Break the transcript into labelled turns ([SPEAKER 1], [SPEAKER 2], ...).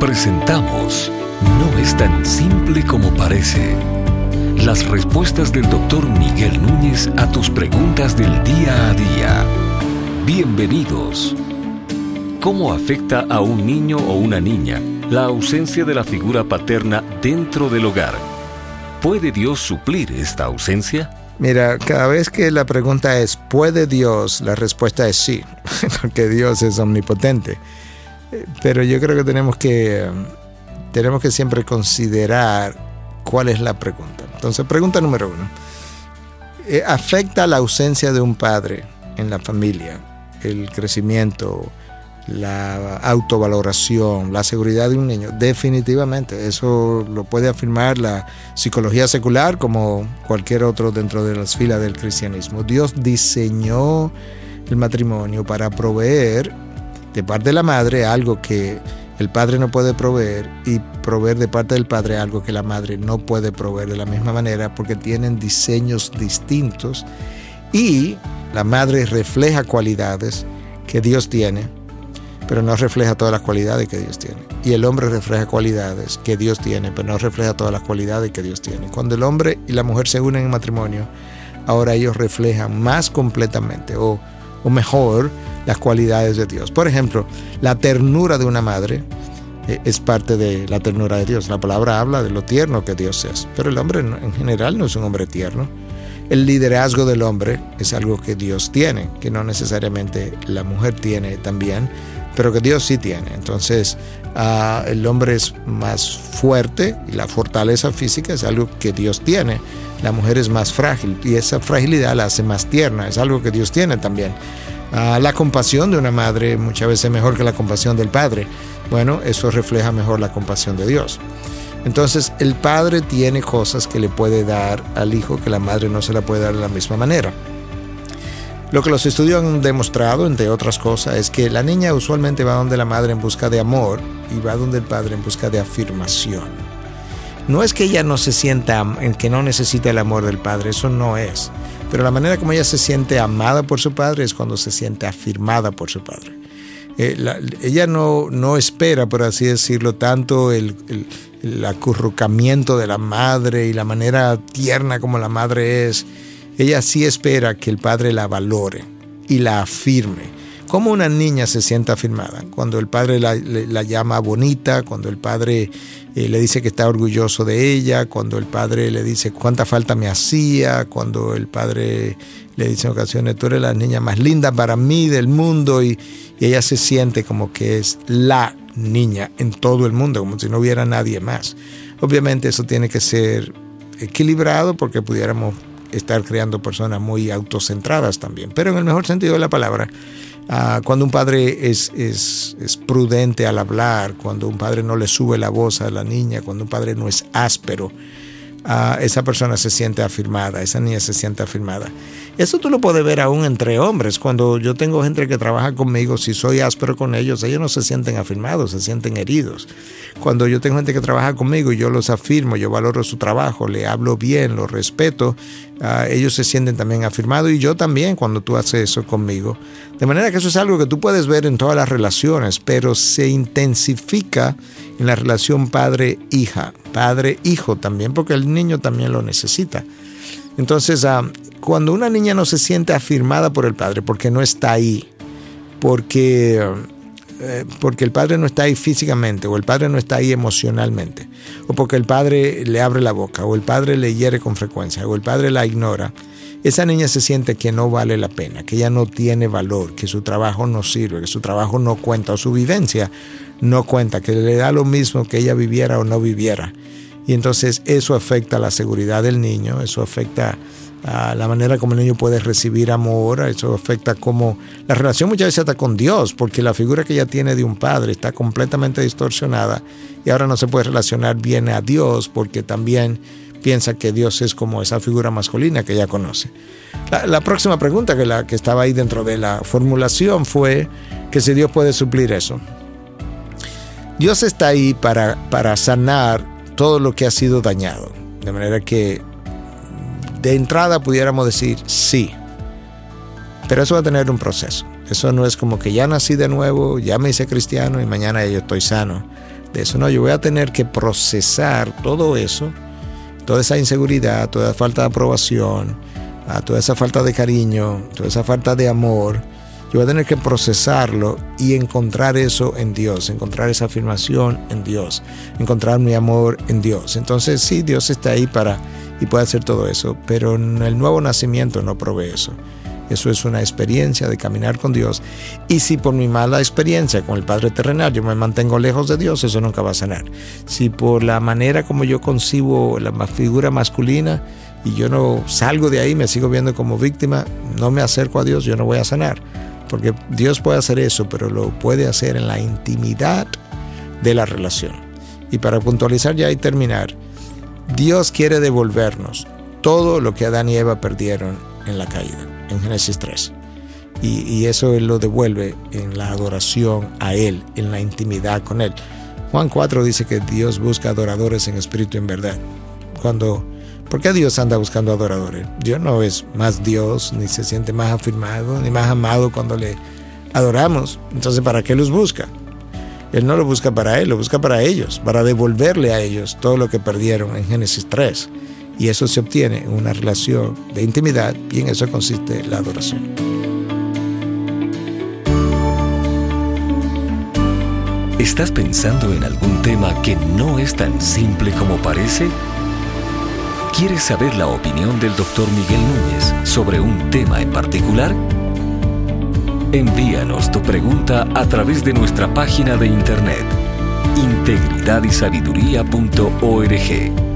[SPEAKER 1] Presentamos No es tan simple como parece. Las respuestas del doctor Miguel Núñez a tus preguntas del día a día. Bienvenidos. ¿Cómo afecta a un niño o una niña la ausencia de la figura paterna dentro del hogar? ¿Puede Dios suplir esta ausencia?
[SPEAKER 2] Mira, cada vez que la pregunta es ¿puede Dios? La respuesta es sí, porque Dios es omnipotente. Pero yo creo que tenemos que tenemos que siempre considerar cuál es la pregunta. Entonces, pregunta número uno. Eh, ¿Afecta la ausencia de un padre en la familia el crecimiento, la autovaloración, la seguridad de un niño? Definitivamente. Eso lo puede afirmar la psicología secular como cualquier otro dentro de las filas del cristianismo. Dios diseñó el matrimonio para proveer de parte de la madre algo que el padre no puede proveer y proveer de parte del padre algo que la madre no puede proveer de la misma manera porque tienen diseños distintos y la madre refleja cualidades que Dios tiene, pero no refleja todas las cualidades que Dios tiene. Y el hombre refleja cualidades que Dios tiene, pero no refleja todas las cualidades que Dios tiene. Cuando el hombre y la mujer se unen en matrimonio, ahora ellos reflejan más completamente o, o mejor las cualidades de Dios. Por ejemplo, la ternura de una madre eh, es parte de la ternura de Dios. La palabra habla de lo tierno que Dios es, pero el hombre en general no es un hombre tierno. El liderazgo del hombre es algo que Dios tiene, que no necesariamente la mujer tiene también, pero que Dios sí tiene. Entonces, ah, el hombre es más fuerte y la fortaleza física es algo que Dios tiene. La mujer es más frágil y esa fragilidad la hace más tierna, es algo que Dios tiene también. Ah, la compasión de una madre muchas veces mejor que la compasión del padre. Bueno, eso refleja mejor la compasión de Dios. Entonces, el padre tiene cosas que le puede dar al hijo que la madre no se la puede dar de la misma manera. Lo que los estudios han demostrado, entre otras cosas, es que la niña usualmente va donde la madre en busca de amor y va donde el padre en busca de afirmación. No es que ella no se sienta, en que no necesita el amor del padre, eso no es. Pero la manera como ella se siente amada por su padre es cuando se siente afirmada por su padre. Eh, ella no, no, espera, por así decirlo, tanto el, el, acurrucamiento de la madre y la manera tierna como la madre es. Ella sí espera que el padre la valore y la afirme. ¿Cómo una niña se siente afirmada? Cuando el padre la, la llama bonita, cuando el padre eh, le dice que está orgulloso de ella, cuando el padre le dice cuánta falta me hacía, cuando el padre le dice en ocasiones, tú eres la niña más linda para mí del mundo y, ella se siente como que es la niña en todo el mundo, como si no hubiera nadie más. Obviamente eso tiene que ser equilibrado porque pudiéramos estar creando personas muy autocentradas también, pero en el mejor sentido de la palabra, Ah, cuando un padre es, es, es, prudente al hablar, cuando un padre no le sube la voz a la niña, cuando un padre no es áspero, esa persona se siente afirmada, esa niña se siente afirmada. Eso tú lo puedes ver aún entre hombres. Cuando yo tengo gente que trabaja conmigo, si soy áspero con ellos, ellos no se sienten afirmados, se sienten heridos. Cuando yo tengo gente que trabaja conmigo yo los afirmo, yo valoro su trabajo, le hablo bien, lo respeto, ah, ellos se sienten también afirmados y yo también cuando tú haces eso conmigo. De manera que eso es algo que tú puedes ver en todas las relaciones, pero se intensifica en la relación padre-hija, padre-hijo también, porque el niño también lo necesita. Entonces, ah, cuando una niña no se siente afirmada por el padre, porque no está ahí, porque, eh, porque el padre no está ahí físicamente, o el padre no está ahí emocionalmente, o porque el padre le abre la boca, o el padre le hiere con frecuencia, o el padre la ignora, esa niña se siente que no vale la pena, que ella no tiene valor, que su trabajo no sirve, que su trabajo no cuenta, o su vivencia no cuenta, que le da lo mismo que ella viviera o no viviera. Y entonces eso afecta la seguridad del niño, eso afecta a la manera como el niño puede recibir amor, eso afecta como la relación muchas veces está con Dios, porque la figura que ella tiene de un padre está completamente distorsionada y ahora no se puede relacionar bien a Dios porque también piensa que Dios es como esa figura masculina que ella conoce. La, próxima pregunta que, la, que estaba ahí dentro de la formulación fue que si Dios puede suplir eso. Dios está ahí para, para sanar todo lo que ha sido dañado. De manera que de entrada pudiéramos decir sí. Pero eso va a tener un proceso. Eso no es como que ya nací de nuevo, ya me hice cristiano y mañana yo estoy sano. de eso. No, yo voy a tener que procesar todo eso, toda esa inseguridad, toda esa falta de aprobación, toda esa falta de cariño, toda esa falta de amor. Yo voy a tener que procesarlo y encontrar eso en Dios, encontrar esa afirmación en Dios, encontrar mi amor en Dios. Entonces sí, Dios está ahí para y puede hacer todo eso, pero en el nuevo nacimiento no provee eso. Eso es una experiencia de caminar con Dios. Y si por mi mala experiencia con el Padre terrenal yo me mantengo lejos de Dios, eso nunca va a sanar. Si por la manera como yo concibo la figura masculina y yo no salgo de ahí, me sigo viendo como víctima, no me acerco a Dios, yo no voy a sanar. Porque Dios puede hacer eso, pero lo puede hacer en la intimidad de la relación. Y para puntualizar ya y terminar, Dios quiere devolvernos todo lo que Adán y Eva perdieron en la caída en Génesis 3. Y, eso Él lo devuelve en la adoración a Él, en la intimidad con Él. Juan 4 dice que Dios busca adoradores en espíritu y en verdad. Cuando, ¿Por qué Dios anda buscando adoradores? Dios no es más Dios, ni se siente más afirmado, ni más amado cuando le adoramos. Entonces, ¿para qué los busca? Él no lo busca para Él, lo busca para ellos, para devolverle a ellos todo lo que perdieron en Génesis 3. Y eso se obtiene en una relación de intimidad y en eso consiste la adoración.
[SPEAKER 1] ¿Estás pensando en algún tema que no es tan simple como parece? ¿Quieres saber la opinión del doctor Miguel Núñez sobre un tema en particular? Envíanos tu pregunta a través de nuestra página de internet integridadysabiduría.org